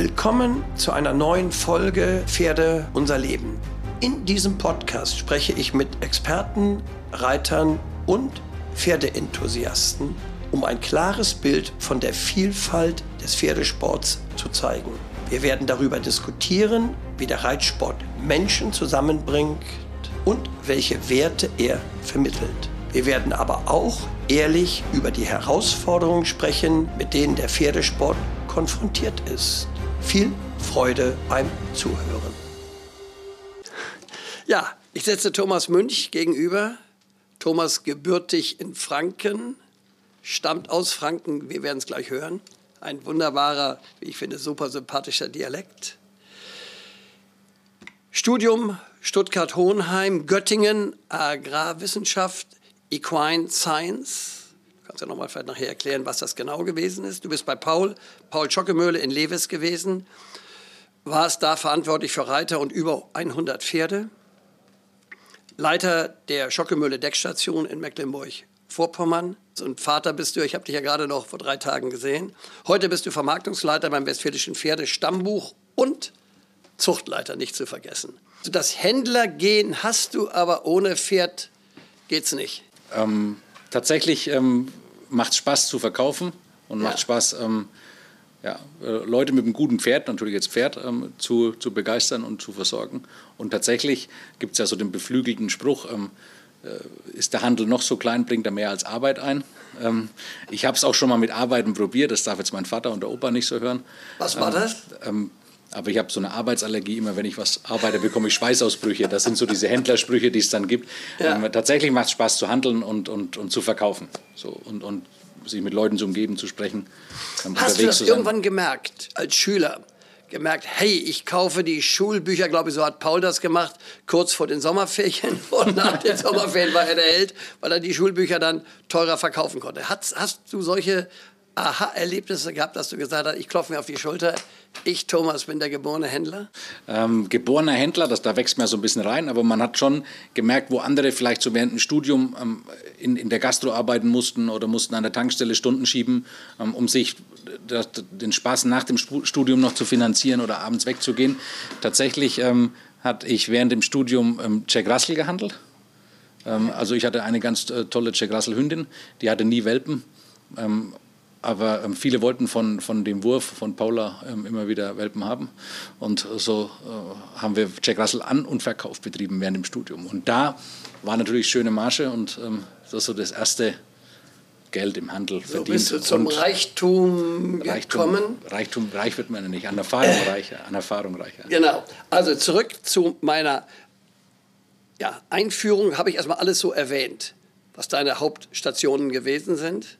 Willkommen zu einer neuen Folge Pferde unser Leben. In diesem Podcast spreche ich mit Experten, Reitern und Pferdeenthusiasten, um ein klares Bild von der Vielfalt des Pferdesports zu zeigen. Wir werden darüber diskutieren, wie der Reitsport Menschen zusammenbringt und welche Werte er vermittelt. Wir werden aber auch ehrlich über die Herausforderungen sprechen, mit denen der Pferdesport konfrontiert ist. Viel Freude beim Zuhören. Ja, ich setze Thomas Münch gegenüber. Thomas gebürtig in Franken, stammt aus Franken, wir werden es gleich hören. Ein wunderbarer, wie ich finde, super sympathischer Dialekt. Studium Stuttgart-Hohenheim, Göttingen, Agrarwissenschaft, Equine Science. Kannst ja nochmal vielleicht nachher erklären, was das genau gewesen ist. Du bist bei Paul, Paul Schockemöhle in Lewis gewesen, warst da verantwortlich für Reiter und über 100 Pferde. Leiter der Schockemöhle Deckstation in Mecklenburg-Vorpommern. Und Vater bist du, ich habe dich ja gerade noch vor drei Tagen gesehen. Heute bist du Vermarktungsleiter beim Westfälischen Pferdestammbuch und Zuchtleiter, nicht zu vergessen. Das Händlergehen hast du, aber ohne Pferd geht's nicht. Ähm, tatsächlich ähm, macht Spaß zu verkaufen und ja. macht Spaß, ähm, ja, äh, Leute mit einem guten Pferd, natürlich jetzt Pferd, ähm, zu, zu begeistern und zu versorgen. Und tatsächlich gibt es ja so den beflügelten Spruch, ähm, äh, ist der Handel noch so klein, bringt er mehr als Arbeit ein. Ähm, ich habe es auch schon mal mit Arbeiten probiert, das darf jetzt mein Vater und der Opa nicht so hören. Was war das? Aber ich habe so eine Arbeitsallergie. Immer wenn ich was arbeite, bekomme ich Schweißausbrüche. Das sind so diese Händlersprüche, die es dann gibt. Ja. Ähm, tatsächlich macht es Spaß zu handeln und, und, und zu verkaufen. So, und, und sich mit Leuten zu umgeben, zu sprechen. Hast du das irgendwann gemerkt, als Schüler? Gemerkt, hey, ich kaufe die Schulbücher, glaube ich, so hat Paul das gemacht, kurz vor den Sommerferien. Und nach den Sommerferien war er der Held, weil er die Schulbücher dann teurer verkaufen konnte. Hast, hast du solche Aha-Erlebnisse gehabt, dass du gesagt hast, ich klopfe mir auf die Schulter, ich, Thomas, bin der geborene Händler? Ähm, geborener Händler, das, da wächst man so ein bisschen rein, aber man hat schon gemerkt, wo andere vielleicht so während dem Studium ähm, in, in der Gastro arbeiten mussten oder mussten an der Tankstelle Stunden schieben, ähm, um sich das, den Spaß nach dem Studium noch zu finanzieren oder abends wegzugehen. Tatsächlich ähm, hatte ich während dem Studium ähm, Jack Russell gehandelt. Ähm, also ich hatte eine ganz äh, tolle Jack Russell Hündin, die hatte nie Welpen. Aber ähm, viele wollten von, von dem Wurf von Paula ähm, immer wieder Welpen haben. Und so äh, haben wir Jack Russell An- und Verkauf betrieben während dem Studium. Und da war natürlich schöne Marge und ähm, das ist so das erste Geld im Handel so verdient. Bist du zum und Reichtum gekommen? Reichtum, reich wird man ja nicht, an Erfahrung äh, reicher. An Erfahrung reicher. Genau. Also zurück zu meiner ja, Einführung habe ich erstmal alles so erwähnt, was deine Hauptstationen gewesen sind.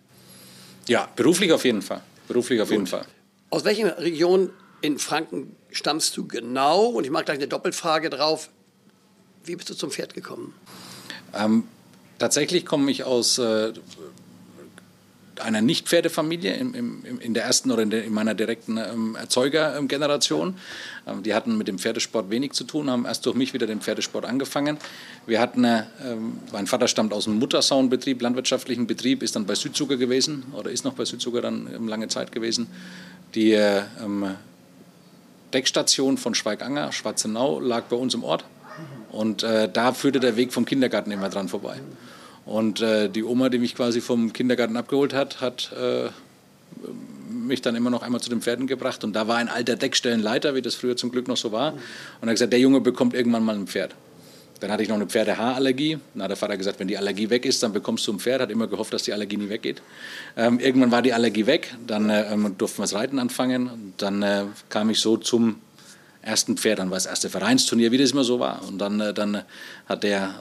Ja, beruflich auf jeden Fall. Beruflich auf Gut. jeden Fall. Aus welcher Region in Franken stammst du genau? Und ich mache gleich eine Doppelfrage drauf. Wie bist du zum Pferd gekommen? Ähm, tatsächlich komme ich aus äh, einer Nicht-Pferdefamilie in, in, in, der ersten oder in, der, in meiner direkten ähm, Erzeugergeneration. Ähm, die hatten mit dem Pferdesport wenig zu tun, haben erst durch mich wieder den Pferdesport angefangen. Wir hatten, äh, ähm, mein Vater stammt aus dem Muttersaunbetrieb, landwirtschaftlichen Betrieb, ist dann bei Südzucker gewesen oder ist noch bei Südzucker dann ähm, lange Zeit gewesen. Die äh, ähm, Deckstation von Schweiganger, Schwarzenau, lag bei uns im Ort. Und äh, da führte der Weg vom Kindergarten immer dran vorbei. Und äh, die Oma, die mich quasi vom Kindergarten abgeholt hat, hat äh, mich dann immer noch einmal zu den Pferden gebracht. Und da war ein alter Deckstellenleiter, wie das früher zum Glück noch so war. Und er hat gesagt, der Junge bekommt irgendwann mal ein Pferd. Dann hatte ich noch eine Pferdehaarallergie. Hat der Vater gesagt, wenn die Allergie weg ist, dann bekommst du ein Pferd. Hat immer gehofft, dass die Allergie nie weggeht. Ähm, irgendwann war die Allergie weg. Dann äh, ähm, durften wir das Reiten anfangen. Und dann äh, kam ich so zum ersten Pferd. Dann war das erste Vereinsturnier, wie das immer so war. Und dann, äh, dann hat der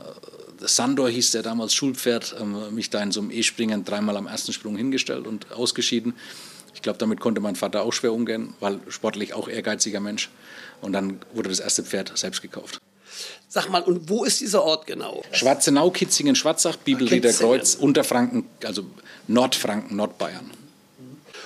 Sandor hieß der damals Schulpferd, ähm, mich da in so einem E-Springen dreimal am ersten Sprung hingestellt und ausgeschieden. Ich glaube, damit konnte mein Vater auch schwer umgehen, weil sportlich auch ehrgeiziger Mensch. Und dann wurde das erste Pferd selbst gekauft. Sag mal, und wo ist dieser Ort genau? Schwarzenau, Kitzingen, Schwarzach, Bibelrieder Kreuz, Unterfranken, also Nordfranken, Nordbayern.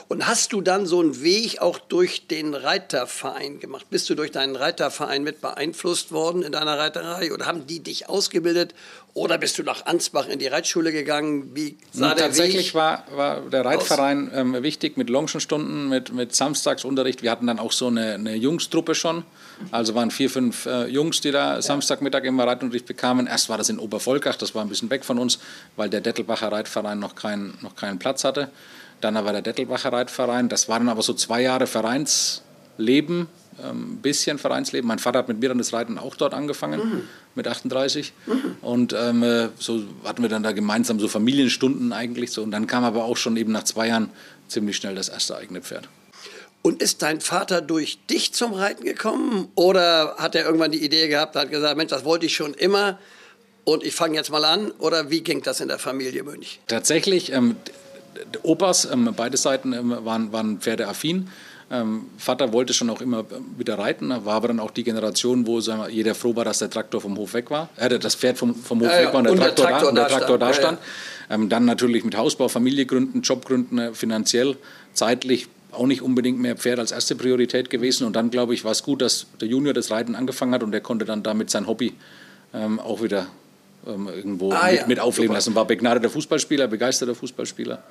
Und hast du dann so einen Weg auch durch den Reiterverein gemacht? Bist du durch deinen Reiterverein mit beeinflusst worden in deiner Reiterei? Oder haben die dich ausgebildet? Oder bist du nach Ansbach in die Reitschule gegangen? Wie sah der Tatsächlich Weg war, war der Reitverein ähm, wichtig mit Longenstunden, mit, mit Samstagsunterricht. Wir hatten dann auch so eine, eine Jungstruppe schon. Also waren vier, fünf äh, Jungs, die da ja. Samstagmittag immer Reitunterricht bekamen. Erst war das in Obervolkach, das war ein bisschen weg von uns, weil der Dettelbacher Reitverein noch, kein, noch keinen Platz hatte. Dann aber der Dettelbacher Reitverein. Das waren aber so zwei Jahre Vereinsleben, ein ähm, bisschen Vereinsleben. Mein Vater hat mit mir dann das Reiten auch dort angefangen, mhm. mit 38. Mhm. Und ähm, äh, so hatten wir dann da gemeinsam so Familienstunden eigentlich. So. Und dann kam aber auch schon eben nach zwei Jahren ziemlich schnell das erste eigene Pferd. Und ist dein Vater durch dich zum Reiten gekommen? Oder hat er irgendwann die Idee gehabt, hat gesagt, Mensch, das wollte ich schon immer und ich fange jetzt mal an? Oder wie ging das in der Familie Mönch? Tatsächlich, ähm, Opas, ähm, beide Seiten ähm, waren, waren pferdeaffin. Ähm, Vater wollte schon auch immer ähm, wieder reiten, war aber dann auch die Generation, wo wir, jeder froh war, dass der Traktor vom Hof weg war, äh, das Pferd vom, vom Hof ja, weg war und der, und Traktor, der Traktor, da, da, Traktor da stand. Ja, ja. Ähm, dann natürlich mit Hausbau, Familiegründen, Jobgründen, äh, finanziell, zeitlich auch nicht unbedingt mehr Pferd als erste Priorität gewesen. Und dann, glaube ich, war es gut, dass der Junior das Reiten angefangen hat und er konnte dann damit sein Hobby ähm, auch wieder irgendwo ah, mit, ja. mit, aufleben Super. lassen. War begnadeter Fußballspieler, begeisterter Fußballspieler.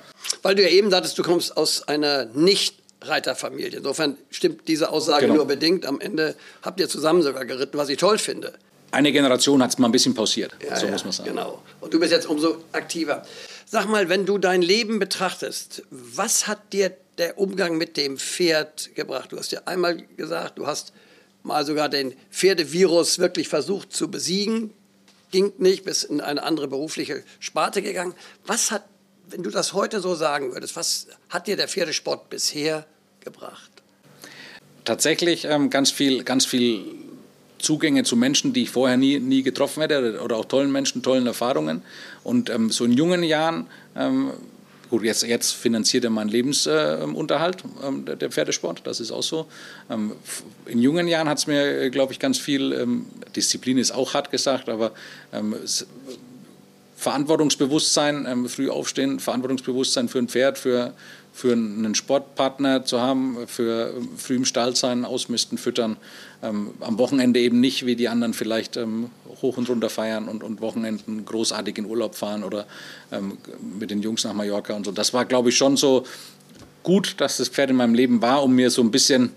Weil du ja eben sagtest, du kommst aus einer nicht Reiterfamilie. Insofern stimmt diese Aussage genau. nur bedingt. Am Ende habt ihr zusammen sogar geritten, was ich toll finde. Eine Generation hat es mal ein bisschen pausiert, ja, so ja, muss man sagen. Genau. Und du bist jetzt umso aktiver. Sag mal, wenn du dein Leben betrachtest, was hat dir der Umgang mit dem Pferd gebracht? Du hast ja einmal gesagt, du hast mal sogar den Pferdevirus wirklich versucht zu besiegen. Ging nicht, bist in eine andere berufliche Sparte gegangen. Was hat, wenn du das heute so sagen würdest, was hat dir der Pferdesport bisher gebracht? Tatsächlich ähm, ganz viel, ganz viel Zugänge zu Menschen, die ich vorher nie, nie getroffen hätte oder auch tollen Menschen, tollen Erfahrungen. Und ähm, so in jungen Jahren, ähm, gut, jetzt, jetzt finanziert er meinen Lebensunterhalt, ähm, der, Pferdesport, das ist auch so. Ähm, in jungen Jahren hat es mir, glaube ich, ganz viel, ähm, Disziplin ist auch hart gesagt, aber ähm, Verantwortungsbewusstsein, früh aufstehen, Verantwortungsbewusstsein für ein Pferd, für für einen Sportpartner zu haben, für früh im Stall sein, ausmisten, füttern. Ähm, am Wochenende eben nicht, wie die anderen vielleicht ähm, hoch und runter feiern und, und Wochenenden großartig in Urlaub fahren oder ähm, mit den Jungs nach Mallorca und so. Das war, glaube ich, schon so gut, dass das Pferd in meinem Leben war, um mir so ein bisschen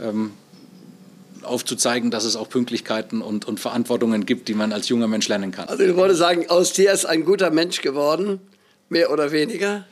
ähm, aufzuzeigen, dass es auch Pünktlichkeiten und, und Verantwortungen gibt, die man als junger Mensch lernen kann. Also ich wollte sagen, aus dir ist ein guter Mensch geworden, mehr oder weniger.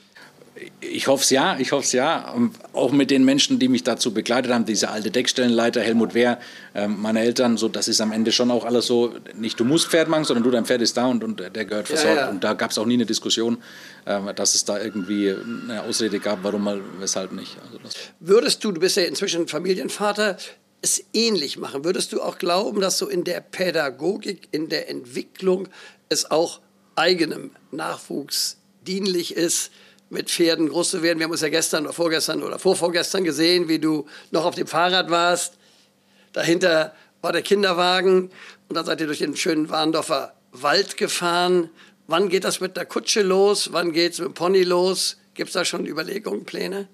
Ich hoffe es ja, ich hoffe es ja. Auch mit den Menschen, die mich dazu begleitet haben, diese alte Deckstellenleiter, Helmut Wehr, ähm, meine Eltern, so, das ist am Ende schon auch alles so, nicht du musst Pferd machen, sondern du, dein Pferd ist da und, und der gehört versorgt. Ja, ja. Und da gab es auch nie eine Diskussion, ähm, dass es da irgendwie eine Ausrede gab, warum mal, weshalb nicht. Also Würdest du, du bist ja inzwischen Familienvater, es ähnlich machen? Würdest du auch glauben, dass so in der Pädagogik, in der Entwicklung es auch eigenem Nachwuchs dienlich ist, mit Pferden groß zu werden. Wir haben uns ja gestern oder vorgestern oder vorvorgestern gesehen, wie du noch auf dem Fahrrad warst. Dahinter war der Kinderwagen und dann seid ihr durch den schönen Warndorfer Wald gefahren. Wann geht das mit der Kutsche los? Wann geht es mit dem Pony los? Gibt es da schon Überlegungen, Pläne?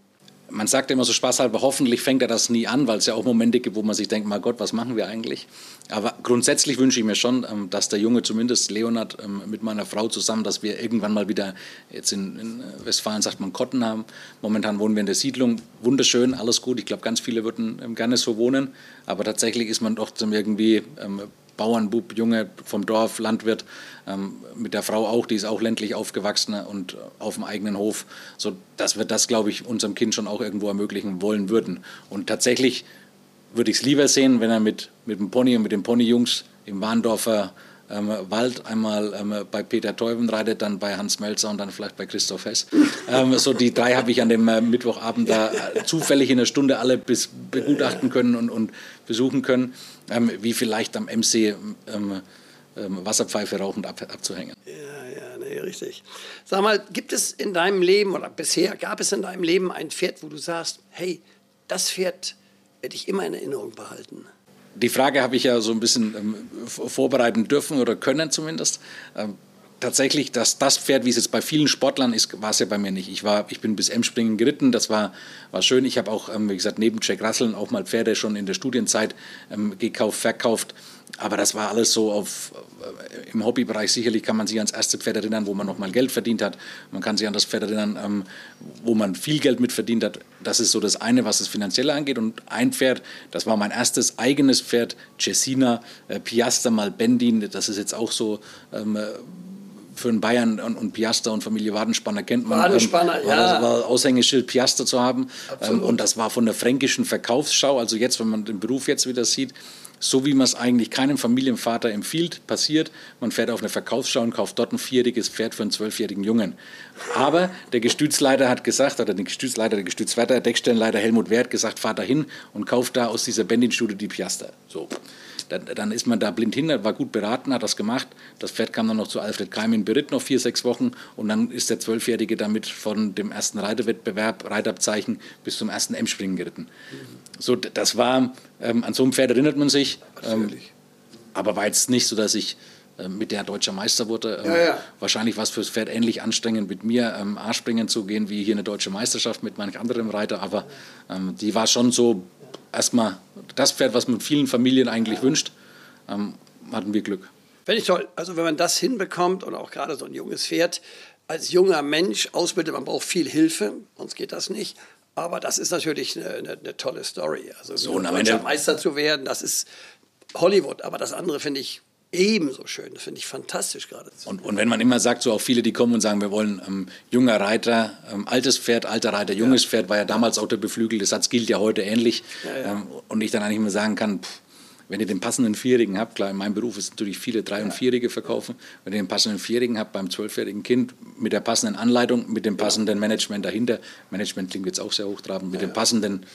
Man sagt immer so spaßhalber, hoffentlich fängt er das nie an, weil es ja auch Momente gibt, wo man sich denkt, mein Gott, was machen wir eigentlich? Aber grundsätzlich wünsche ich mir schon, ähm, dass der Junge zumindest Leonard ähm, mit meiner Frau zusammen, dass wir irgendwann mal wieder, jetzt in, in Westfalen sagt man Kotten haben. Momentan wohnen wir in der Siedlung, wunderschön, alles gut. Ich glaube, ganz viele würden ähm, gerne so wohnen. Aber tatsächlich ist man doch irgendwie Bauernbub, Junge vom Dorf, Landwirt, ähm, mit der Frau auch, die ist auch ländlich aufgewachsen und auf dem eigenen Hof, so dass wir das, glaube ich, unserem Kind schon auch irgendwo ermöglichen wollen würden. Und tatsächlich würde ich es lieber sehen, wenn er mit, mit dem Pony und mit den Ponyjungs im Warndorfer ähm, Wald einmal ähm, bei Peter Teuben reitet, dann bei Hans Melzer und dann vielleicht bei Christoph Hess. Ähm, so die drei habe ich an dem äh, Mittwochabend da äh, zufällig in einer Stunde alle bis begutachten können und, und besuchen können, ähm, wie vielleicht am MC ähm, ähm, Wasserpfeife rauchend ab, abzuhängen. Ja, ja, nee, richtig. Sag mal, gibt es in deinem Leben oder bisher gab es in deinem Leben ein Pferd, wo du sagst, hey, das Pferd werde ich immer in Erinnerung behalten? die Frage habe ich ja so ein bisschen ähm, vorbereiten dürfen oder können zumindest. Ähm, tatsächlich, dass das Pferd, wie es jetzt bei vielen Sportlern ist, war es ja bei mir nicht. Ich, war, ich bin bis Emspringen geritten, das war, war schön. Ich habe auch, ähm, wie gesagt, neben Jack Russell auch mal Pferde schon in der Studienzeit ähm, gekauft, verkauft. Aber das war alles so auf, äh, im Hobbybereich. Sicherlich kann man sich ans erste Pferd erinnern, wo man noch mal Geld verdient hat. Man kann sich an das Pferd erinnern, ähm, wo man viel Geld mit verdient hat. Das ist so das eine, was das Finanzielle angeht. Und ein Pferd, das war mein erstes eigenes Pferd, Cesina, äh, mal Bendin. Das ist jetzt auch so ähm, für einen Bayern und, und Piaster und Familie Wadenspanner kennt man. Wadenspanner, ähm, war, ja. war Aushängeschild Piaster zu haben. Ähm, und das war von der fränkischen Verkaufsschau, also jetzt, wenn man den Beruf jetzt wieder sieht, so wie man es eigentlich keinem Familienvater empfiehlt, passiert. Man fährt auf eine Verkaufsschau und kauft dort ein vierjähriges Pferd für einen zwölfjährigen Jungen. Aber der Gestützleiter hat gesagt, oder der Gestützleiter, der Gestützwärter, Deckstellenleiter Helmut Wert gesagt, fahr da hin und kauft da aus dieser Bendin-Studie die Piaster. So. Dann, dann, ist man da blind hin, war gut beraten, hat das gemacht. Das Pferd kam dann noch zu Alfred Keim in Beritt noch vier, sechs Wochen und dann ist der Zwölfjährige damit von dem ersten Reiterwettbewerb, Reitabzeichen bis zum ersten M-Springen geritten. Mhm. So, das war, ähm, an so ein Pferd erinnert man sich. Ähm, aber war jetzt nicht so, dass ich mit der deutscher Meister wurde. Ähm, ja, ja. Wahrscheinlich war es fürs Pferd ähnlich anstrengend, mit mir ähm, A-Springen zu gehen, wie hier eine deutsche Meisterschaft mit manch anderem Reiter. Aber ähm, die war schon so erstmal das Pferd, was man vielen Familien eigentlich wünscht, ähm, hatten wir Glück. Wenn ich toll. Also wenn man das hinbekommt und auch gerade so ein junges Pferd als junger Mensch ausbildet, man braucht viel Hilfe, sonst geht das nicht. Aber das ist natürlich eine, eine, eine tolle Story. Also so ein Meister zu werden, das ist Hollywood. Aber das andere finde ich ebenso schön. Das finde ich fantastisch gerade. Und, und wenn man immer sagt, so auch viele, die kommen und sagen, wir wollen ähm, junger Reiter, ähm, altes Pferd, alter Reiter, junges ja. Pferd, war ja damals auch der beflügelte Satz, gilt ja heute ähnlich. Ja, ja. Ähm, und ich dann eigentlich immer sagen kann, pff, wenn ihr den passenden Vierjährigen habt, klar, in meinem Beruf ist natürlich viele Drei- und Vierjährige verkaufen, wenn ihr den passenden Vierjährigen habt beim zwölfjährigen Kind mit der passenden Anleitung, mit dem passenden Management dahinter, Management klingt jetzt auch sehr hochtrabend, mit dem passenden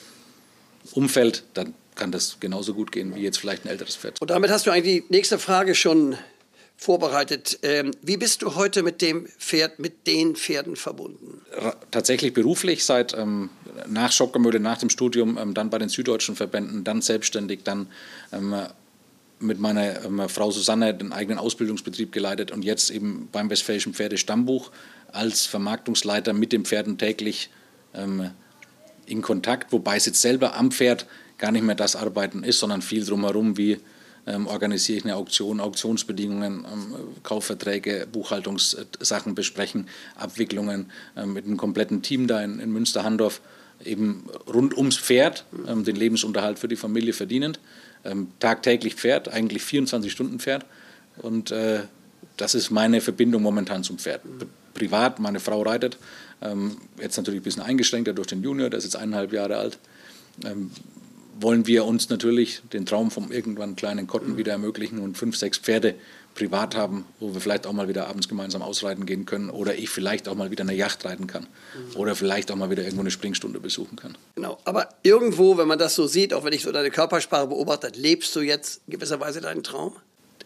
Umfeld, dann kann das genauso gut gehen wie jetzt vielleicht ein älteres Pferd. Und damit hast du eigentlich die nächste Frage schon vorbereitet. Ähm, wie bist du heute mit dem Pferd, mit den Pferden verbunden? Tatsächlich beruflich seit ähm, nach Schockermühle, nach dem Studium, ähm, dann bei den süddeutschen Verbänden, dann selbstständig, dann ähm, mit meiner ähm, Frau Susanne den eigenen Ausbildungsbetrieb geleitet und jetzt eben beim Westfälischen Pferdestammbuch als Vermarktungsleiter mit den Pferden täglich ähm, in Kontakt, wobei es jetzt selber am Pferd gar nicht mehr das Arbeiten ist, sondern viel drumherum, wie ähm, organisiere ich eine Auktion, Auktionsbedingungen, ähm, Kaufverträge, Buchhaltungssachen besprechen, Abwicklungen äh, mit einem kompletten Team da in, in Münster-Handorf, eben rund ums Pferd, ähm, den Lebensunterhalt für die Familie verdienend. Ähm, tagtäglich Pferd, eigentlich 24 Stunden Pferd. Und äh, das ist meine Verbindung momentan zum Pferd. Privat, meine Frau reitet, ähm, jetzt natürlich ein bisschen eingeschränkter durch den Junior, der ist jetzt eineinhalb Jahre alt. Wollen wir uns natürlich den Traum vom irgendwann kleinen Kotten wieder ermöglichen und fünf, sechs Pferde privat haben, wo wir vielleicht auch mal wieder abends gemeinsam ausreiten gehen können oder ich vielleicht auch mal wieder eine Yacht reiten kann oder vielleicht auch mal wieder irgendwo eine Springstunde besuchen kann. Genau, aber irgendwo, wenn man das so sieht, auch wenn ich so deine Körpersprache beobachte, lebst du jetzt in gewisser Weise deinen Traum?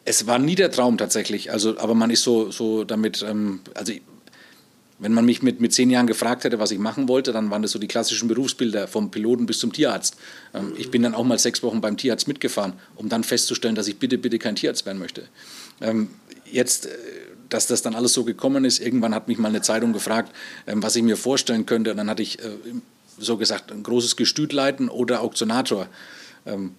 Es war nie der Traum tatsächlich, also, aber man ist so, so damit, ähm, also wenn man mich mit, mit zehn Jahren gefragt hätte, was ich machen wollte, dann waren das so die klassischen Berufsbilder vom Piloten bis zum Tierarzt. Ähm, ich bin dann auch mal sechs Wochen beim Tierarzt mitgefahren, um dann festzustellen, dass ich bitte, bitte kein Tierarzt werden möchte. Ähm, jetzt, äh, dass das dann alles so gekommen ist, irgendwann hat mich mal eine Zeitung gefragt, ähm, was ich mir vorstellen könnte. Und dann hatte ich äh, so gesagt, ein großes Gestüt leiten oder Auktionator. Ähm,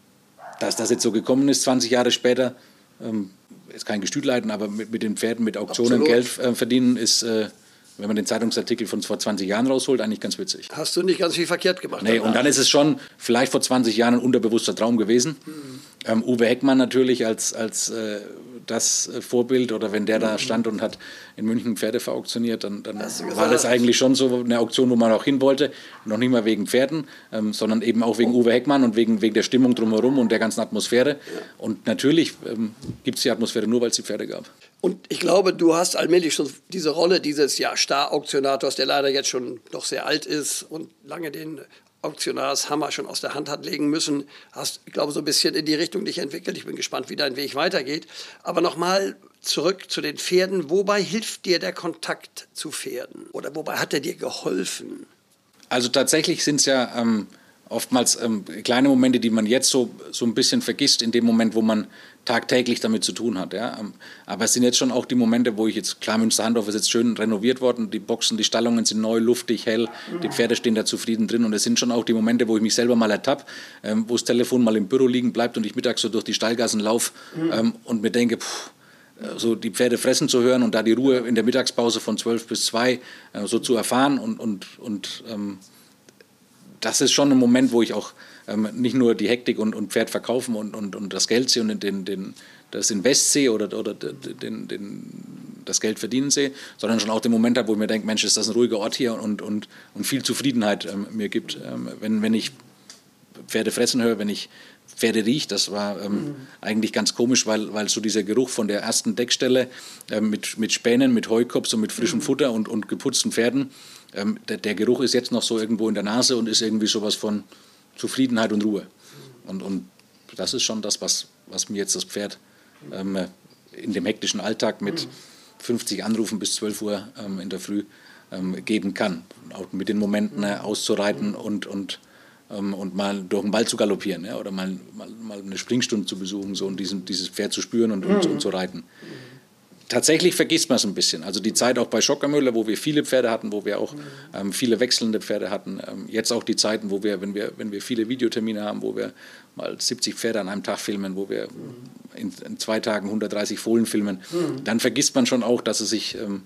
dass das jetzt so gekommen ist, 20 Jahre später, ähm, jetzt kein Gestüt leiten, aber mit, mit den Pferden, mit Auktionen Absolut. Geld äh, verdienen, ist äh, wenn man den Zeitungsartikel von vor 20 Jahren rausholt, eigentlich ganz witzig. Hast du nicht ganz viel verkehrt gemacht? Nee, und dann ist es schon vielleicht vor 20 Jahren ein unterbewusster Traum gewesen. Mhm. Ähm, Uwe Heckmann natürlich als, als äh, das Vorbild oder wenn der da stand und hat in München Pferde verauktioniert, dann, dann war das eigentlich schon so eine Auktion, wo man auch hin wollte. Noch nicht mal wegen Pferden, ähm, sondern eben auch wegen Uwe Heckmann und wegen, wegen der Stimmung drumherum und der ganzen Atmosphäre. Ja. Und natürlich ähm, gibt es die Atmosphäre nur, weil es die Pferde gab. Und ich glaube, du hast allmählich schon diese Rolle dieses ja, Star-Auktionators, der leider jetzt schon doch sehr alt ist und lange den Auktionarshammer schon aus der Hand hat legen müssen, hast, ich glaube, so ein bisschen in die Richtung dich entwickelt. Ich bin gespannt, wie dein Weg weitergeht. Aber nochmal zurück zu den Pferden. Wobei hilft dir der Kontakt zu Pferden? Oder wobei hat er dir geholfen? Also tatsächlich sind es ja ähm, oftmals ähm, kleine Momente, die man jetzt so, so ein bisschen vergisst, in dem Moment, wo man tagtäglich damit zu tun hat. Ja. Ähm, aber es sind jetzt schon auch die Momente, wo ich jetzt, klar, Münsterhandorf ist jetzt schön renoviert worden, die Boxen, die Stallungen sind neu, luftig, hell, die Pferde stehen da zufrieden drin und es sind schon auch die Momente, wo ich mich selber mal ertappe, ähm, wo das Telefon mal im Büro liegen bleibt und ich mittags so durch die Stallgassen laufe ähm, und mir denke, pff, so die Pferde fressen zu hören und da die Ruhe in der Mittagspause von 12 bis 2 äh, so zu erfahren und, und, und ähm, das ist schon ein Moment, wo ich auch ähm, nicht nur die Hektik und, und Pferd verkaufen und, und, und das Geld sehe und den, den, das Invest sehe oder, oder den, den, das Geld verdienen sehe, sondern schon auch den Moment habe, wo ich mir denke, Mensch, ist das ein ruhiger Ort hier und, und, und viel Zufriedenheit ähm, mir gibt. Ähm, wenn, wenn ich Pferde fressen höre, wenn ich Pferde rieche, das war ähm, mhm. eigentlich ganz komisch, weil, weil so dieser Geruch von der ersten Deckstelle äh, mit, mit Spänen, mit Heukops und mit frischem mhm. Futter und, und geputzten Pferden, ähm, der, der, Geruch ist jetzt noch so irgendwo in der Nase und ist irgendwie sowas von Zufriedenheit und Ruhe. Und, und das ist schon das, was, was mir jetzt das Pferd ähm, in dem hektischen Alltag mit 50 Anrufen bis 12 Uhr ähm, in der Früh ähm, geben kann. Auch mit den Momenten äh, auszureiten und, und, ähm, und mal durch den Wald zu galoppieren ja, oder mal, mal, mal eine Springstunde zu besuchen so, und diesen, dieses Pferd zu spüren und, und, und zu reiten tatsächlich vergisst man es ein bisschen. Also die Zeit auch bei Schockermüller, wo wir viele Pferde hatten, wo wir auch ähm, viele wechselnde Pferde hatten. Ähm, jetzt auch die Zeiten, wo wir wenn, wir, wenn wir viele Videotermine haben, wo wir mal 70 Pferde an einem Tag filmen, wo wir in, in zwei Tagen 130 Fohlen filmen, mhm. dann vergisst man schon auch, dass es sich ähm,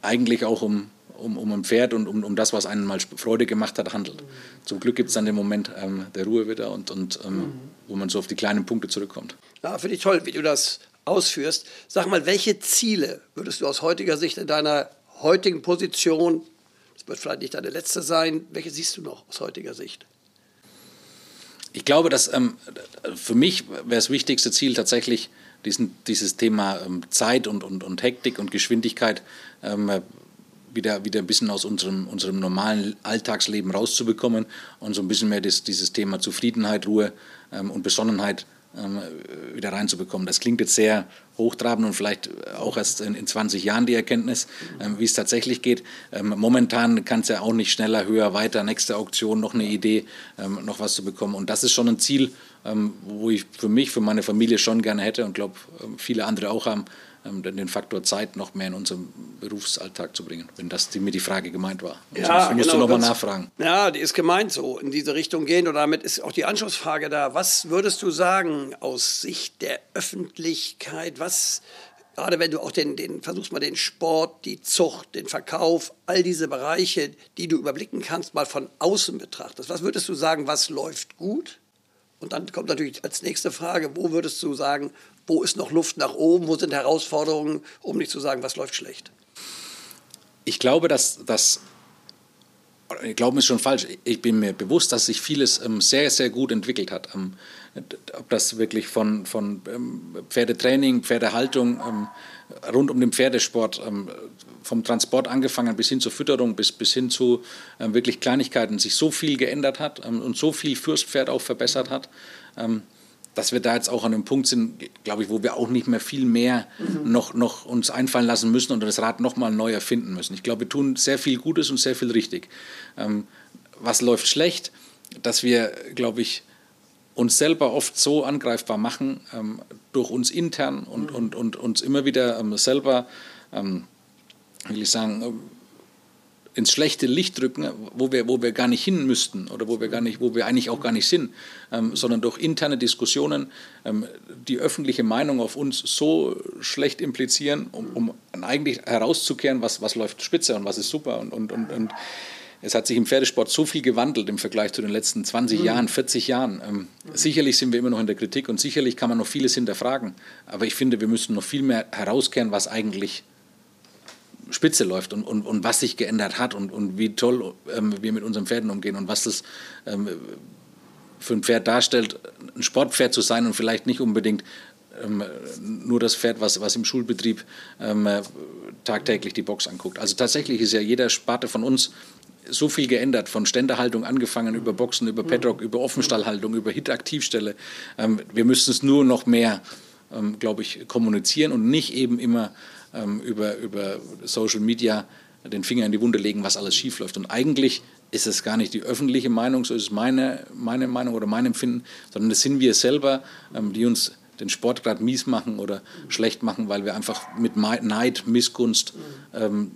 eigentlich auch um, um, um ein Pferd und um, um das, was einen mal Freude gemacht hat, handelt. Mhm. Zum Glück gibt es dann den Moment ähm, der Ruhe wieder und, und ähm, mhm. wo man so auf die kleinen Punkte zurückkommt. Ja, finde ich toll, wie du das ausführst. Sag mal, welche Ziele würdest du aus heutiger Sicht in deiner heutigen Position, das wird vielleicht nicht deine letzte sein, welche siehst du noch aus heutiger Sicht? Ich glaube, dass ähm, für mich wäre das wichtigste Ziel tatsächlich diesen, dieses Thema ähm, Zeit und, und, und Hektik und Geschwindigkeit ähm, wieder, wieder ein bisschen aus unserem, unserem normalen Alltagsleben rauszubekommen und so ein bisschen mehr das, dieses Thema Zufriedenheit, Ruhe ähm, und Besonnenheit ähm, wieder reinzubekommen. Das klingt jetzt sehr hochtrabend und vielleicht auch erst in, in 20 Jahren die Erkenntnis, ähm, wie es tatsächlich geht. Ähm, momentan kann es ja auch nicht schneller, höher, weiter, nächste Auktion, noch eine Idee, ähm, noch was zu bekommen. Und das ist schon ein Ziel, ähm, wo ich für mich, für meine Familie schon gerne hätte und glaube, viele andere auch haben, den Faktor Zeit noch mehr in unserem Berufsalltag zu bringen, wenn das die, mir die Frage gemeint war. Ja, Sonst musst genau, du nochmal nachfragen. Ja, die ist gemeint so, in diese Richtung gehen und damit ist auch die Anschlussfrage da. Was würdest du sagen aus Sicht der Öffentlichkeit, was gerade wenn du auch den, den versuchst mal den Sport, die Zucht, den Verkauf, all diese Bereiche, die du überblicken kannst, mal von außen betrachtest. Was würdest du sagen, was läuft gut? Und dann kommt natürlich als nächste Frage, wo würdest du sagen, wo ist noch Luft nach oben, wo sind Herausforderungen, um nicht zu sagen, was läuft schlecht? Ich glaube, dass das ich glaube, ist schon falsch. Ich bin mir bewusst, dass sich vieles ähm, sehr, sehr gut entwickelt hat. Ähm, ob das wirklich von, von ähm, Pferdetraining, Pferdehaltung, rund um den Pferdesport, vom Transport angefangen bis hin zur Fütterung, bis, bis hin zu wirklich Kleinigkeiten, sich so viel geändert hat und so viel fürs Pferd auch verbessert hat dass wir da jetzt auch an einem Punkt sind, glaube ich, wo wir auch nicht mehr viel mehr mhm. noch, noch uns einfallen lassen müssen und das Rad nochmal neu erfinden müssen. Ich glaube, wir tun sehr viel Gutes und sehr viel richtig. Ähm, was läuft schlecht? Dass wir, glaube ich, uns selber oft so angreifbar machen, ähm, durch uns intern und, mhm. und, und uns immer wieder ähm, selber, ähm, will ich sagen, ins schlechte Licht drücken, wo wir, wo wir gar nicht hin müssten oder wo wir, gar nicht, wo wir eigentlich auch gar nicht sind, ähm, sondern durch interne Diskussionen ähm, die öffentliche Meinung auf uns so schlecht implizieren, um, um eigentlich herauszukehren, was, was läuft spitze und was ist super. Und, und, und, und es hat sich im Pferdesport so viel gewandelt im Vergleich zu den letzten 20 mhm. Jahren, 40 Jahren. Ähm, sicherlich sind wir immer noch in der Kritik und sicherlich kann man noch vieles hinterfragen. Aber ich finde, wir müssen noch viel mehr herauskehren, was eigentlich Spitze läuft und, und, und was sich geändert hat und, und wie toll ähm, wir mit unseren Pferden umgehen und was das ähm, für ein Pferd darstellt, ein Sportpferd zu sein und vielleicht nicht unbedingt ähm, nur das Pferd, was, was im Schulbetrieb ähm, tagtäglich die Box anguckt. Also tatsächlich ist ja jeder Sparte von uns so viel geändert, von Ständerhaltung angefangen, über Boxen, über Paddock, über Offenstallhaltung, über Hit-Aktivstelle. Ähm, wir müssen es nur noch mehr, ähm, glaube ich, kommunizieren und nicht eben immer ähm, über, über Social Media den Finger in die Wunde legen, was alles schief läuft. Und eigentlich ist es gar nicht die öffentliche Meinung, so ist es meine, meine Meinung oder mein Empfinden, sondern es sind wir selber, ähm, die uns den Sport gerade mies machen oder schlecht machen, weil wir einfach mit Neid, Missgunst, ähm,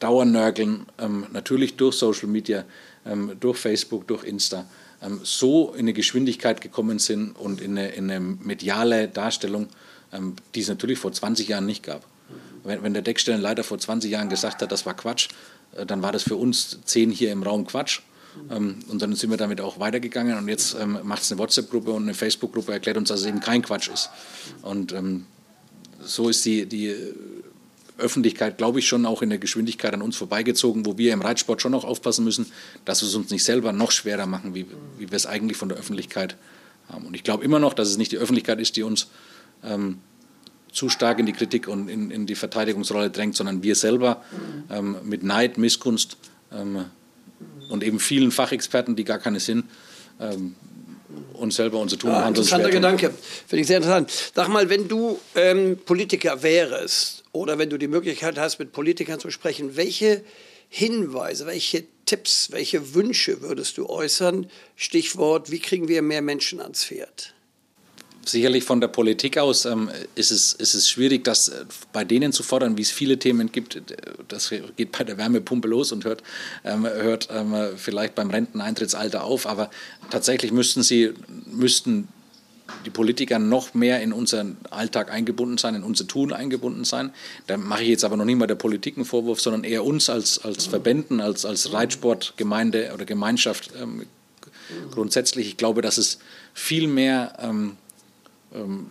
Dauernörgeln, ähm, natürlich durch Social Media, ähm, durch Facebook, durch Insta, ähm, so in eine Geschwindigkeit gekommen sind und in eine, in eine mediale Darstellung, ähm, die es natürlich vor 20 Jahren nicht gab. Wenn, wenn der Deckstellenleiter vor 20 Jahren gesagt hat, das war Quatsch, äh, dann war das für uns zehn hier im Raum Quatsch. Ähm, und dann sind wir damit auch weitergegangen und jetzt ähm, macht es eine WhatsApp-Gruppe und eine Facebook-Gruppe, erklärt uns, dass es eben kein Quatsch ist. Und ähm, so ist die, die Öffentlichkeit, glaube ich, schon auch in der Geschwindigkeit an uns vorbeigezogen, wo wir im Reitsport schon auch aufpassen müssen, dass wir es uns nicht selber noch schwerer machen, wie, wie wir es eigentlich von der Öffentlichkeit haben. Und ich glaube immer noch, dass es nicht die Öffentlichkeit ist, die uns zu stark in die Kritik und in, in, die Verteidigungsrolle drängt, sondern wir selber ähm, mit Neid, Missgunst ähm, und eben vielen Fachexperten, die gar keine sind, ähm, uns selber unser Tun ja, und Handeln Interessanter Gedanke, finde ich sehr interessant. Sag mal, wenn du ähm, Politiker wärst oder wenn du die Möglichkeit hast, mit Politikern zu sprechen, welche Hinweise, welche Tipps, welche Wünsche würdest du äußern? Stichwort, wie kriegen wir mehr Menschen ans Pferd? Sicherlich von der Politik aus ähm, ist, es, ist es schwierig, das äh, bei denen zu fordern, wie es viele Themen gibt. Das geht bei der Wärmepumpe los und hört, ähm, hört ähm, vielleicht beim Renteneintrittsalter auf. Aber tatsächlich müssten sie, müssten die Politiker noch mehr in unseren Alltag eingebunden sein, in unser Tun eingebunden sein. Da mache ich jetzt aber noch nicht mal der Politik einen Vorwurf, sondern eher uns als, als Verbänden, als, als Reitsportgemeinde oder Gemeinschaft ähm, grundsätzlich. Ich glaube, dass es viel mehr ähm, ähm,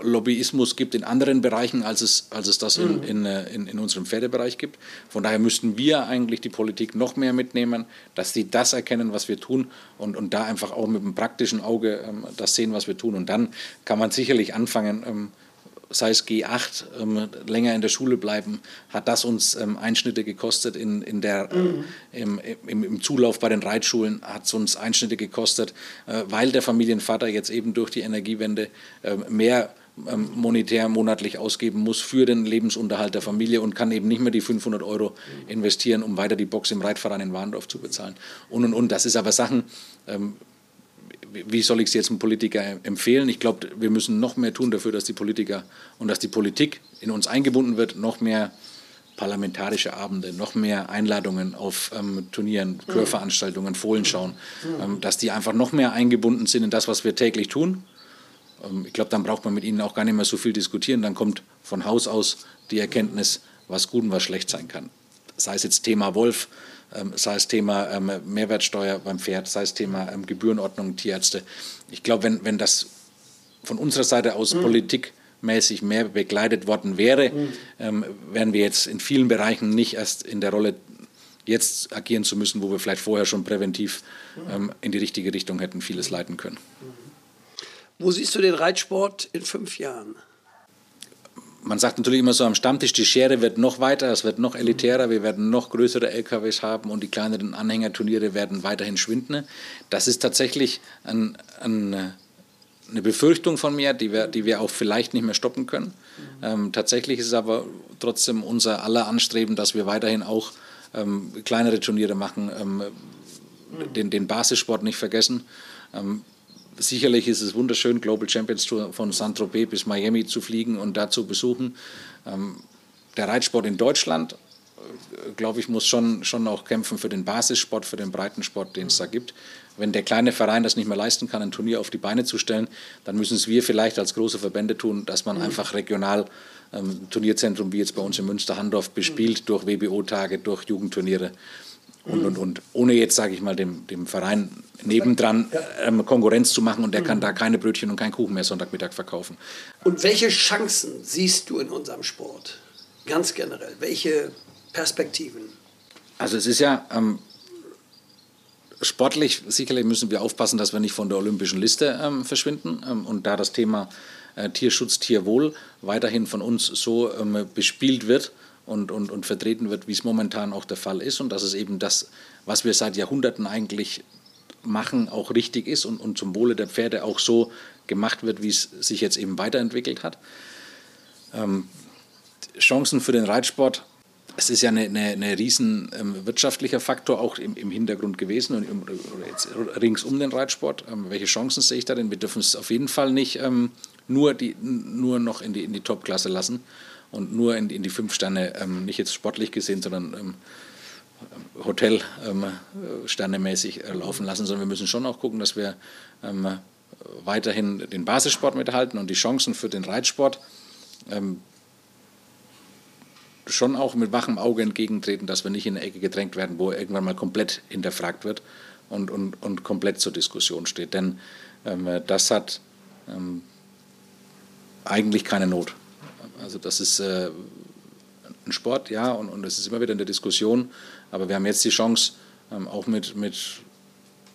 Lobbyismus gibt in anderen Bereichen, als es, als es das in, mhm. in, äh, in, in, unserem Pferdebereich gibt. Von daher müssten wir eigentlich die Politik noch mehr mitnehmen, dass sie das erkennen, was wir tun und, und da einfach auch mit einem praktischen Auge ähm, das sehen, was wir tun. Und dann kann man sicherlich anfangen, ähm, sei es G8, ähm, länger in der Schule bleiben, hat das uns ähm, Einschnitte gekostet in, in der, mhm. im, im, im, Zulauf bei den Reitschulen, hat es uns Einschnitte gekostet, äh, weil der Familienvater jetzt eben durch die Energiewende äh, mehr ähm, monetär monatlich ausgeben muss für den Lebensunterhalt der Familie und kann eben nicht mehr die 500 Euro investieren, um weiter die Box im Reitverein in Warndorf zu bezahlen. Und, und, und. Das ist aber Sachen, ähm, wie soll ich es jetzt einem Politiker empfehlen? Ich glaube, wir müssen noch mehr tun dafür, dass die Politiker und dass die Politik in uns eingebunden wird, noch mehr parlamentarische Abende, noch mehr Einladungen auf ähm, Turnieren, Chörveranstaltungen, Fohlenschauen, ähm, dass die einfach noch mehr eingebunden sind in das, was wir täglich tun. Ähm, ich glaube, dann braucht man mit ihnen auch gar nicht mehr so viel diskutieren. Dann kommt von Haus aus die Erkenntnis, was gut und was schlecht sein kann. Sei es jetzt Thema Wolf, sei es Thema ähm, Mehrwertsteuer beim Pferd, sei es Thema ähm, Gebührenordnung, Tierärzte. Ich glaube, wenn, wenn das von unserer Seite aus mhm. politikmäßig mehr begleitet worden wäre, mhm. ähm, wären wir jetzt in vielen Bereichen nicht erst in der Rolle, jetzt agieren zu müssen, wo wir vielleicht vorher schon präventiv mhm. ähm, in die richtige Richtung hätten vieles leiten können. Wo siehst du den Reitsport in fünf Jahren? Man sagt natürlich immer so am Stammtisch, die Schere wird noch weiter, es wird noch elitärer, wir werden noch größere LKWs haben und die kleineren Anhängerturniere werden weiterhin schwinden. Das ist tatsächlich ein, ein, eine Befürchtung von mir, die wir, die wir auch vielleicht nicht mehr stoppen können. Ähm, tatsächlich ist es aber trotzdem unser aller Anstreben, dass wir weiterhin auch ähm, kleinere Turniere machen, ähm, den, den Basissport nicht vergessen. Ähm, sicherlich ist es wunderschön, Global Champions Tour von Saint-Tropez bis Miami zu fliegen und da zu besuchen. Ähm, der Reitsport in Deutschland, äh, glaube ich, muss schon, schon auch kämpfen für den Basissport, für den Breitensport, den es da gibt. Wenn der kleine Verein das nicht mehr leisten kann, ein Turnier auf die Beine zu stellen, dann müssen es wir vielleicht als große Verbände tun, dass man mhm. einfach regional ähm, Turnierzentrum wie jetzt bei uns in Münster-Handorf bespielt durch WBO-Tage, durch Jugendturniere und, und, und. Ohne jetzt, sage ich mal, dem, dem Verein nebendran ähm, Konkurrenz zu machen und der kann da keine Brötchen und keinen Kuchen mehr Sonntagmittag verkaufen. Und welche Chancen siehst du in unserem Sport? Ganz generell. Welche Perspektiven? Also es ist ja ähm, sportlich, sicherlich müssen wir aufpassen, dass wir nicht von der olympischen Liste ähm, verschwinden. Ähm, und da das Thema äh, Tierschutz, Tierwohl weiterhin von uns so ähm, bespielt wird, und, und, und vertreten wird, wie es momentan auch der Fall ist und dass es eben das, was wir seit Jahrhunderten eigentlich machen, auch richtig ist und, und zum Wohle der Pferde auch so gemacht wird, wie es sich jetzt eben weiterentwickelt hat. Ähm, Chancen für den Reitsport, es ist ja eine, eine, eine riesen ähm, wirtschaftlicher Faktor auch im, im Hintergrund gewesen und im, rings um den Reitsport. Ähm, welche Chancen sehe ich da denn? Wir dürfen es auf jeden Fall nicht ähm, nur, die, nur noch in die, in die Top-Klasse lassen und nur in, in die fünf Sterne, ähm, nicht jetzt sportlich gesehen, sondern ähm, Hotel ähm, sternemäßig äh, laufen lassen, sondern wir müssen schon auch gucken, dass wir ähm, weiterhin den Basissport mithalten und die Chancen für den Reitsport ähm, schon auch mit wachem Auge entgegentreten, dass wir nicht in eine Ecke gedrängt werden, wo irgendwann mal komplett hinterfragt wird und, und, und komplett zur Diskussion steht. Denn ähm, das hat ähm, eigentlich keine Not. Also das ist äh, ein Sport, ja, und, und es ist immer wieder in der Diskussion, aber wir haben jetzt die Chance, ähm, auch mit, mit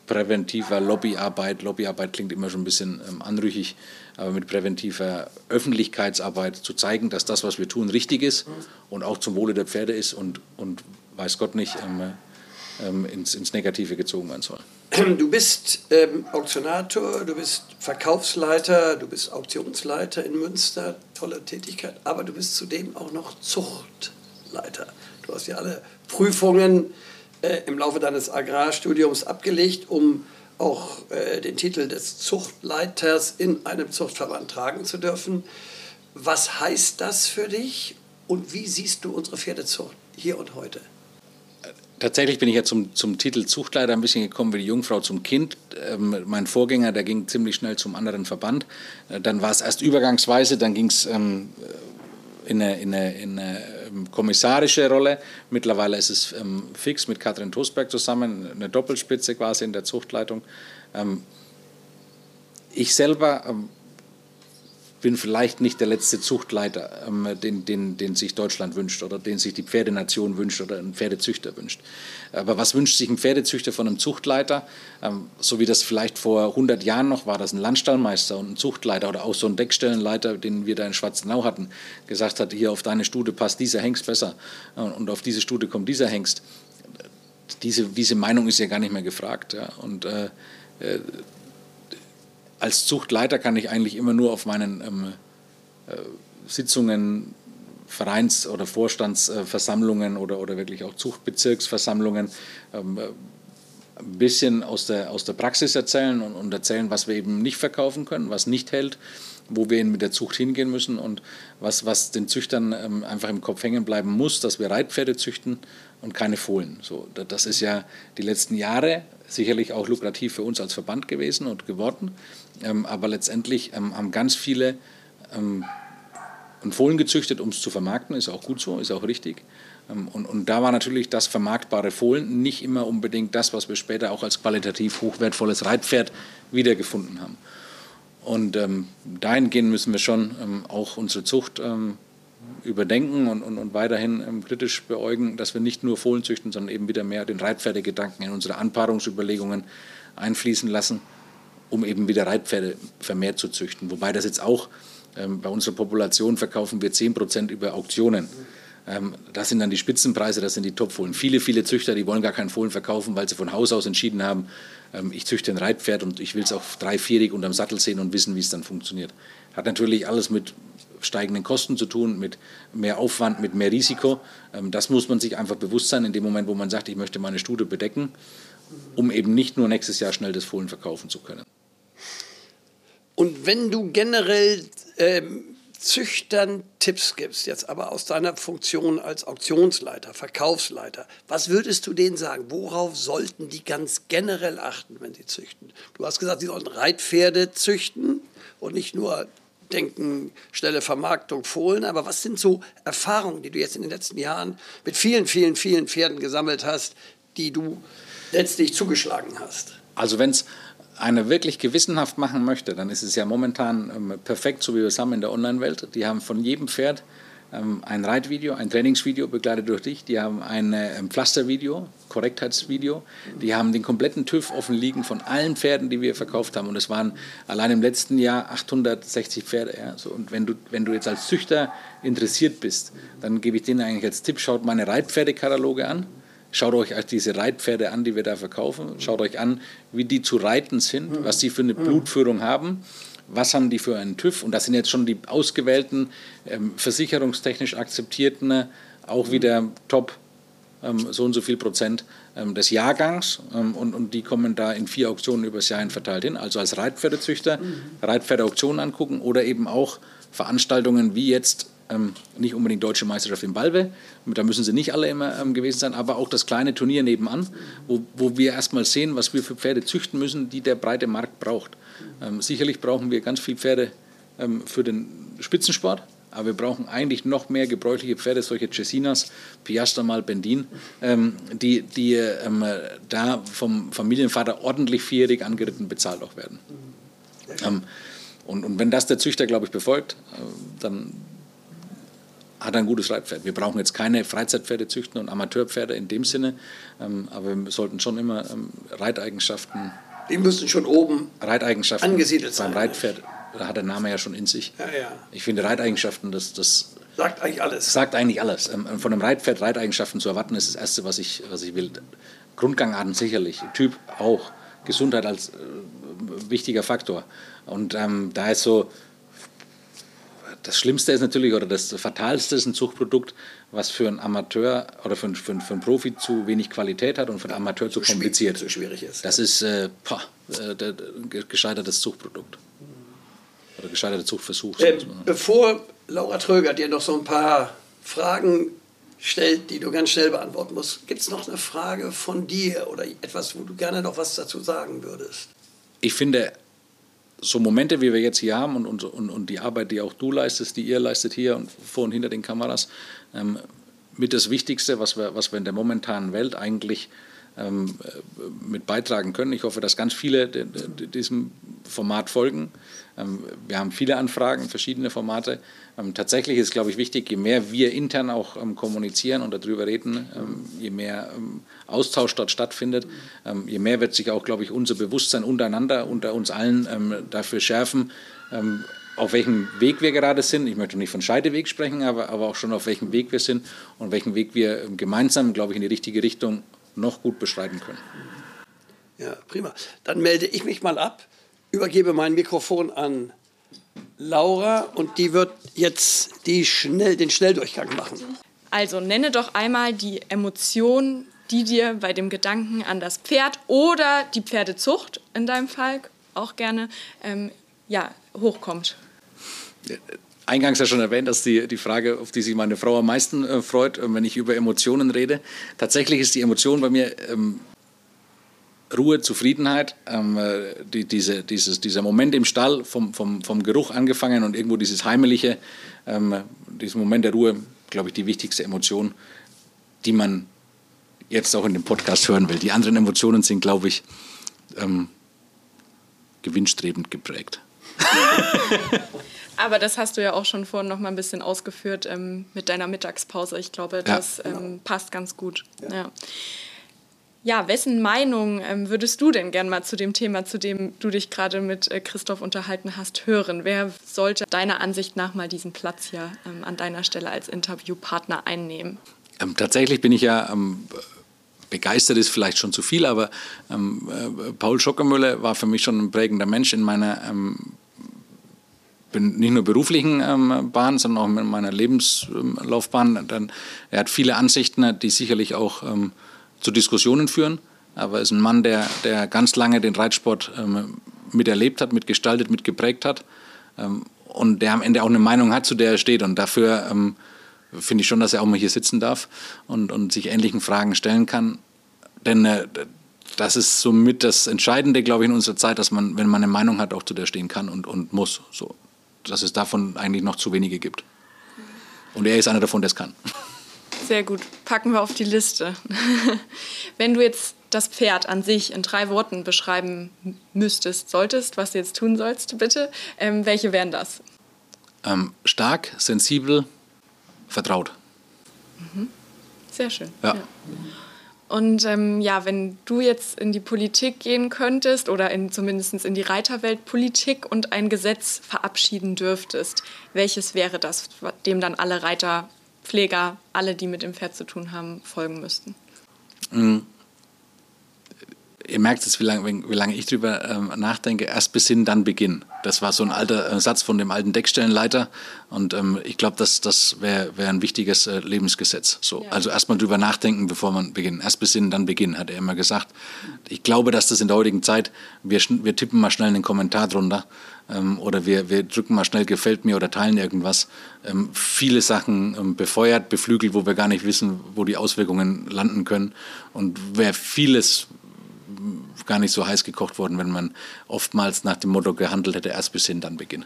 präventiver Lobbyarbeit, Lobbyarbeit klingt immer schon ein bisschen ähm, anrüchig, aber mit präventiver Öffentlichkeitsarbeit zu zeigen, dass das, was wir tun, richtig ist und auch zum Wohle der Pferde ist und, und weiß Gott nicht ähm, ähm, ins, ins Negative gezogen werden soll. Du bist ähm, Auktionator, du bist Verkaufsleiter, du bist Auktionsleiter in Münster, tolle Tätigkeit, aber du bist zudem auch noch Zuchtleiter. Du hast ja alle Prüfungen äh, im Laufe deines Agrarstudiums abgelegt, um auch äh, den Titel des Zuchtleiters in einem Zuchtverband tragen zu dürfen. Was heißt das für dich und wie siehst du unsere Pferdezucht hier und heute? Tatsächlich bin ich ja zum, zum Titel Zuchtleiter ein bisschen gekommen wie die Jungfrau zum Kind. Ähm, mein Vorgänger, der ging ziemlich schnell zum anderen Verband. Äh, dann war es erst übergangsweise, dann ging es ähm, in eine, in in eine ähm, kommissarische Rolle. Mittlerweile ist es ähm, fix mit Katrin Tosberg zusammen, eine Doppelspitze quasi in der Zuchtleitung. Ähm, ich selber ähm, bin vielleicht nicht der letzte Zuchtleiter, ähm, den, den, den sich Deutschland wünscht oder den sich die Pferdenation wünscht oder ein Pferdezüchter wünscht. Aber was wünscht sich ein Pferdezüchter von einem Zuchtleiter? Ähm, so wie das vielleicht vor 100 Jahren noch war, dass ein Landstallmeister und ein Zuchtleiter oder auch so ein Deckstellenleiter, den wir da in Schwarzenau hatten, gesagt hat, hier auf deine Stute passt dieser Hengst besser und auf diese Stute kommt dieser Hengst. Diese, diese Meinung ist ja gar nicht mehr gefragt. Ja? Und äh, äh als Zuchtleiter kann ich eigentlich immer nur auf meinen ähm, äh, Sitzungen, Vereins- oder Vorstandsversammlungen oder, oder wirklich auch Zuchtbezirksversammlungen ähm, äh, ein bisschen aus der, aus der Praxis erzählen und, und, erzählen, was wir eben nicht verkaufen können, was nicht hält, wo wir mit der Zucht hingehen müssen und was, was den Züchtern ähm, einfach im Kopf hängen bleiben muss, dass wir Reitpferde züchten und keine Fohlen. So, das ist ja die letzten Jahre sicherlich auch lukrativ für uns als Verband gewesen und geworden. Ähm, aber letztendlich ähm, haben ganz viele ähm, Fohlen gezüchtet, um es zu vermarkten. Ist auch gut so, ist auch richtig. Ähm, und, und, da war natürlich das vermarktbare Fohlen nicht immer unbedingt das, was wir später auch als qualitativ hochwertvolles Reitpferd wiedergefunden haben. Und ähm, dahingehend müssen wir schon ähm, auch unsere Zucht überdenken und, und, und weiterhin ähm, kritisch beäugen, dass wir nicht nur Fohlen züchten, sondern eben wieder mehr den Reitpferdegedanken in unsere Anpaarungsüberlegungen einfließen lassen, um eben wieder Reitpferde vermehrt zu züchten. Wobei das jetzt auch ähm, bei unserer Population verkaufen wir 10 Prozent über Auktionen. Ähm, das sind dann die Spitzenpreise, das sind die Topfohlen. Viele, viele Züchter, die wollen gar keinen Fohlen verkaufen, weil sie von Haus aus entschieden haben, ähm, ich züchte ein Reitpferd und ich will es auch dreivierig unterm Sattel sehen und wissen, wie es dann funktioniert. Hat natürlich alles mit steigenden Kosten zu tun, mit mehr Aufwand, mit mehr Risiko. Ähm, das muss man sich einfach bewusst sein in dem Moment, wo man sagt, ich möchte meine Studie bedecken, um eben nicht nur nächstes Jahr schnell das Fohlen verkaufen zu können. Und wenn du generell ähm, Züchtern Tipps gibst, jetzt aber aus deiner Funktion als Auktionsleiter, Verkaufsleiter, was würdest du denen sagen? Worauf sollten die ganz generell achten, wenn sie züchten? Du hast gesagt, sie sollten Reitpferde züchten und nicht nur denken, schnelle Vermarktung, Fohlen. Aber was sind so Erfahrungen, die du jetzt in den letzten Jahren mit vielen, vielen, vielen Pferden gesammelt hast, die du letztlich zugeschlagen hast? Also wenn es einer wirklich gewissenhaft machen möchte, dann ist es ja momentan ähm, perfekt, so wie wir es haben in der Online-Welt. Die haben von jedem Pferd ähm, ein Reitvideo, ein Trainingsvideo begleitet durch dich. Die haben ein ähm, Pflastervideo, Korrektheitsvideo. Die haben den kompletten TÜV offen liegen von allen Pferden, die wir verkauft haben. Und es waren allein im letzten Jahr 860 Pferde. Ja. So, und wenn du, wenn du jetzt als Züchter interessiert bist, dann gebe ich denen eigentlich als Tipp, schaut meine Reitpferdekataloge an. Schaut euch diese Reitpferde an, die wir da verkaufen. Schaut euch an, wie die zu reiten sind, was die für eine Blutführung haben was haben die für einen TÜV und das sind jetzt schon die ausgewählten, ähm, versicherungstechnisch akzeptierten auch wieder top ähm, so und so viel Prozent ähm, des Jahrgangs ähm, und, und die kommen da in vier Auktionen übers Jahr hin verteilt hin. Also als Reitpferdezüchter mhm. Reitpferdeauktionen angucken oder eben auch Veranstaltungen wie jetzt ähm, nicht unbedingt deutsche Meisterschaft in Balve, da müssen sie nicht alle immer ähm, gewesen sein, aber auch das kleine Turnier nebenan, wo, wo wir erstmal sehen, was wir für Pferde züchten müssen, die der breite Markt braucht. Ähm, sicherlich brauchen wir ganz viele Pferde ähm, für den Spitzensport, aber wir brauchen eigentlich noch mehr gebräuchliche Pferde, solche Cessinas, Piastra mal Bendin, ähm, die, die ähm, da vom Familienvater ordentlich vierjährig angeritten bezahlt auch werden. Und, und wenn das der Züchter, glaube ich, befolgt, äh, dann hat ein gutes Reitpferd. Wir brauchen jetzt keine Freizeitpferde züchten und Amateurpferde in dem Sinne, ähm, aber wir sollten schon immer ähm, Reiteigenschaften. Die müssen schon oben Reiteigenschaften angesiedelt sein. Beim Reitpferd da hat der Name ja schon in sich. Ja, ja. Ich finde Reiteigenschaften, das, das sagt eigentlich alles. Sagt eigentlich alles. Ähm, von einem Reitpferd Reiteigenschaften zu erwarten, ist das Erste, was ich, was ich will. Grundgangarten sicherlich, Typ auch, Gesundheit als äh, wichtiger Faktor. Und ähm, da ist so, das Schlimmste ist natürlich, oder das Fatalste ist ein Zuchtprodukt, was für einen Amateur oder für einen, für einen, für einen Profi zu wenig Qualität hat und für einen Amateur zu kompliziert. Zu schwierig ist. Das ist äh, boah, äh, gescheitertes Zuchtprodukt oder gescheiterte Zuchtversuch. Äh, bevor Laura Tröger dir noch so ein paar Fragen stellt, die du ganz schnell beantworten musst, gibt es noch eine Frage von dir oder etwas, wo du gerne noch was dazu sagen würdest? Ich finde, so Momente, wie wir jetzt hier haben und, und, und, und die Arbeit, die auch du leistest, die ihr leistet hier und vor und hinter den Kameras, ähm, mit das Wichtigste, was wir, was wir in der momentanen Welt eigentlich ähm, mit beitragen können. Ich hoffe, dass ganz viele diesem Format folgen. Ähm, wir haben viele Anfragen, verschiedene Formate. Ähm, tatsächlich ist, glaube ich, wichtig, je mehr wir intern auch kommunizieren und darüber reden, je mehr Austausch dort stattfindet, je mehr wird sich auch, glaube ich, unser Bewusstsein untereinander, unter uns allen dafür schärfen, auf welchem Weg wir gerade sind. Ich möchte nicht von Scheideweg sprechen, aber, aber auch schon auf welchem Weg wir sind und welchen Weg wir gemeinsam, glaube ich, in die richtige Richtung noch gut beschreiben können. Ja, prima. Dann melde ich mich mal ab, übergebe mein Mikrofon an Laura und die wird jetzt die schnell, den Schnelldurchgang machen. Also nenne doch einmal die Emotion, die dir bei dem Gedanken an das Pferd oder die Pferdezucht in deinem Fall auch gerne ähm, ja, hochkommt eingangs ja schon erwähnt, dass die, die Frage, auf die sich meine Frau am meisten äh, freut, äh, wenn ich über Emotionen rede. Tatsächlich ist die Emotion bei mir ähm, Ruhe, Zufriedenheit, ähm, äh, die, diese, dieses, dieser Moment im Stall, vom, vom, vom Geruch angefangen und irgendwo dieses Heimeliche, ähm, diesen Moment der Ruhe, glaube ich, die wichtigste Emotion, die man jetzt auch in dem Podcast hören will. Die anderen Emotionen sind, glaube ich, ähm, gewinnstrebend geprägt. Aber das hast du ja auch schon vorhin noch mal ein bisschen ausgeführt ähm, mit deiner Mittagspause. Ich glaube, das ja. ähm, passt ganz gut. Ja. ja. ja wessen Meinung ähm, würdest du denn gern mal zu dem Thema, zu dem du dich gerade mit äh, Christoph unterhalten hast, hören? Wer sollte deiner Ansicht nach mal diesen Platz hier ähm, an deiner Stelle als Interviewpartner einnehmen? Ähm, tatsächlich bin ich ja ähm, begeistert ist vielleicht schon zu viel, aber ähm, äh, Paul Schockermüller war für mich schon ein prägender Mensch in meiner ähm, nicht nur beruflichen ähm, Bahn, sondern auch in meiner Lebenslaufbahn. Dann, er hat viele Ansichten, die sicherlich auch ähm, zu Diskussionen führen, aber ist ein Mann, der, der ganz lange den Reitsport ähm, miterlebt hat, mitgestaltet, mitgeprägt hat ähm, und der am Ende auch eine Meinung hat, zu der er steht. Und dafür ähm, finde ich schon, dass er auch mal hier sitzen darf und, und sich ähnlichen Fragen stellen kann. Denn äh, das ist somit das Entscheidende, glaube ich, in unserer Zeit, dass man, wenn man eine Meinung hat, auch zu der stehen kann und, und muss. So dass es davon eigentlich noch zu wenige gibt. Und er ist einer davon, der es kann. Sehr gut, packen wir auf die Liste. Wenn du jetzt das Pferd an sich in drei Worten beschreiben müsstest, solltest, was du jetzt tun sollst, bitte, ähm, welche wären das? Ähm, stark, sensibel, vertraut. Mhm. Sehr schön. ja. ja. Und ähm, ja, wenn du jetzt in die Politik gehen könntest oder in, zumindest in die Reiterwelt Politik und ein Gesetz verabschieden dürftest, welches wäre das, dem dann alle Reiter, Pfleger, alle, die mit dem Pferd zu tun haben, folgen müssten? Mhm. ihr merkt jetzt, wie lange wie lang ich drüber ähm, nachdenke. Erst Besinn, dann Beginn. Das war so ein alter äh, Satz von dem alten Deckstellenleiter. Und ähm, ich glaube, das, das wäre wär ein wichtiges äh, Lebensgesetz. So. Ja. Also erstmal drüber nachdenken, bevor man beginnt. Erst Besinn, dann Beginn, hat er immer gesagt. Ich glaube, dass das in der heutigen Zeit, wir, wir tippen mal schnell einen Kommentar drunter ähm, oder wir, wir drücken mal schnell gefällt mir oder teilen irgendwas. Ähm, viele Sachen ähm, befeuert, beflügelt, wo wir gar nicht wissen, wo die Auswirkungen landen können. Und wer vieles gar nicht so heiß gekocht worden, wenn man oftmals nach dem Motto gehandelt hätte, erst bis hin, dann Beginn.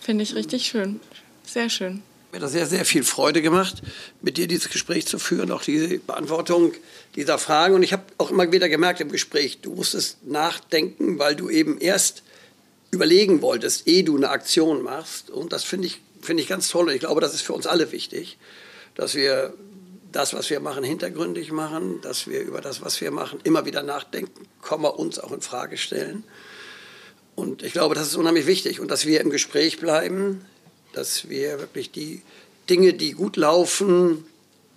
Finde ich richtig schön. Sehr schön. Mir hat das sehr, sehr viel Freude gemacht, mit dir dieses Gespräch zu führen, auch die Beantwortung dieser Fragen. Und ich habe auch immer wieder gemerkt im Gespräch, du musstest nachdenken, weil du eben erst überlegen wolltest, ehe du eine Aktion machst. Und das finde ich, find ich ganz toll. Und ich glaube, das ist für uns alle wichtig, dass wir das, was wir machen, hintergründig machen, dass wir über das, was wir machen, immer wieder nachdenken, kommen uns auch in Frage stellen. Und ich glaube, das ist unheimlich wichtig und dass wir im Gespräch bleiben, dass wir wirklich die Dinge, die gut laufen,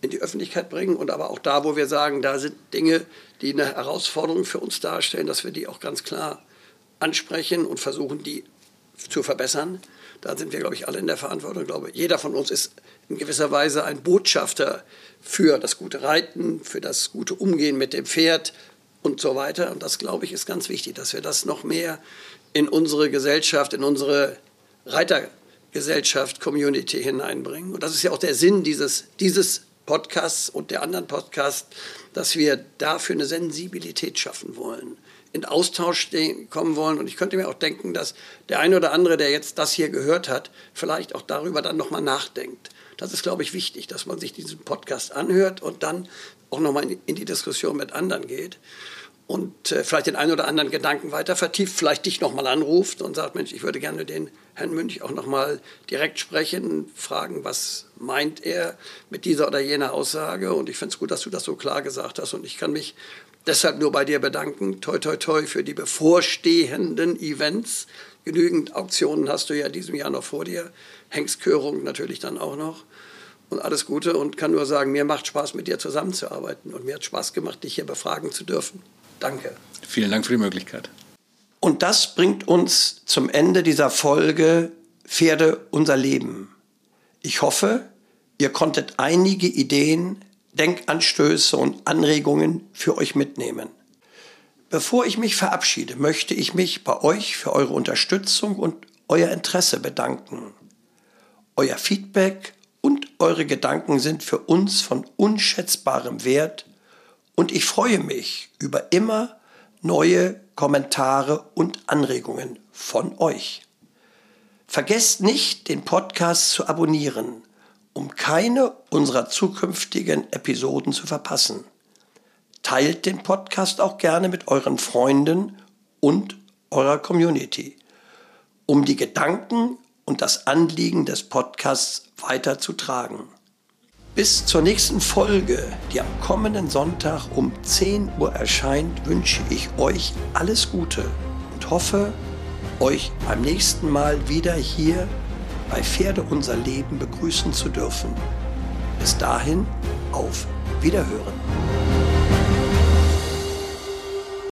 in die Öffentlichkeit bringen und aber auch da, wo wir sagen, da sind Dinge, die eine Herausforderung für uns darstellen, dass wir die auch ganz klar ansprechen und versuchen, die zu verbessern. Da sind wir, glaube ich, alle in der Verantwortung. Ich glaube, jeder von uns ist in gewisser Weise ein Botschafter für das gute Reiten, für das gute Umgehen mit dem Pferd und so weiter. Und das, glaube ich, ist ganz wichtig, dass wir das noch mehr in unsere Gesellschaft, in unsere Reitergesellschaft, Community hineinbringen. Und das ist ja auch der Sinn dieses, dieses Podcasts und der anderen Podcasts, dass wir dafür eine Sensibilität schaffen wollen, in Austausch kommen wollen. Und ich könnte mir auch denken, dass der eine oder andere, der jetzt das hier gehört hat, vielleicht auch darüber dann nochmal nachdenkt. Das ist, glaube ich, wichtig, dass man sich diesen Podcast anhört und dann auch nochmal in die Diskussion mit anderen geht und äh, vielleicht den einen oder anderen Gedanken weiter vertieft, vielleicht dich nochmal anruft und sagt, Mensch, ich würde gerne den Herrn Münch auch nochmal direkt sprechen, fragen, was meint er mit dieser oder jener Aussage. Und ich finde es gut, dass du das so klar gesagt hast. Und ich kann mich deshalb nur bei dir bedanken. Toi, toi, toi für die bevorstehenden Events. Genügend Auktionen hast du ja diesem Jahr noch vor dir. Hengstkörung natürlich dann auch noch. Und alles Gute und kann nur sagen, mir macht Spaß, mit dir zusammenzuarbeiten. Und mir hat Spaß gemacht, dich hier befragen zu dürfen. Danke. Vielen Dank für die Möglichkeit. Und das bringt uns zum Ende dieser Folge Pferde unser Leben. Ich hoffe, ihr konntet einige Ideen, Denkanstöße und Anregungen für euch mitnehmen. Bevor ich mich verabschiede, möchte ich mich bei euch für eure Unterstützung und euer Interesse bedanken. Euer Feedback und eure Gedanken sind für uns von unschätzbarem Wert und ich freue mich über immer neue Kommentare und Anregungen von euch. Vergesst nicht, den Podcast zu abonnieren, um keine unserer zukünftigen Episoden zu verpassen. Teilt den Podcast auch gerne mit euren Freunden und eurer Community, um die Gedanken und das Anliegen des Podcasts weiterzutragen. Bis zur nächsten Folge, die am kommenden Sonntag um 10 Uhr erscheint, wünsche ich euch alles Gute und hoffe, euch beim nächsten Mal wieder hier bei Pferde unser Leben begrüßen zu dürfen. Bis dahin auf Wiederhören.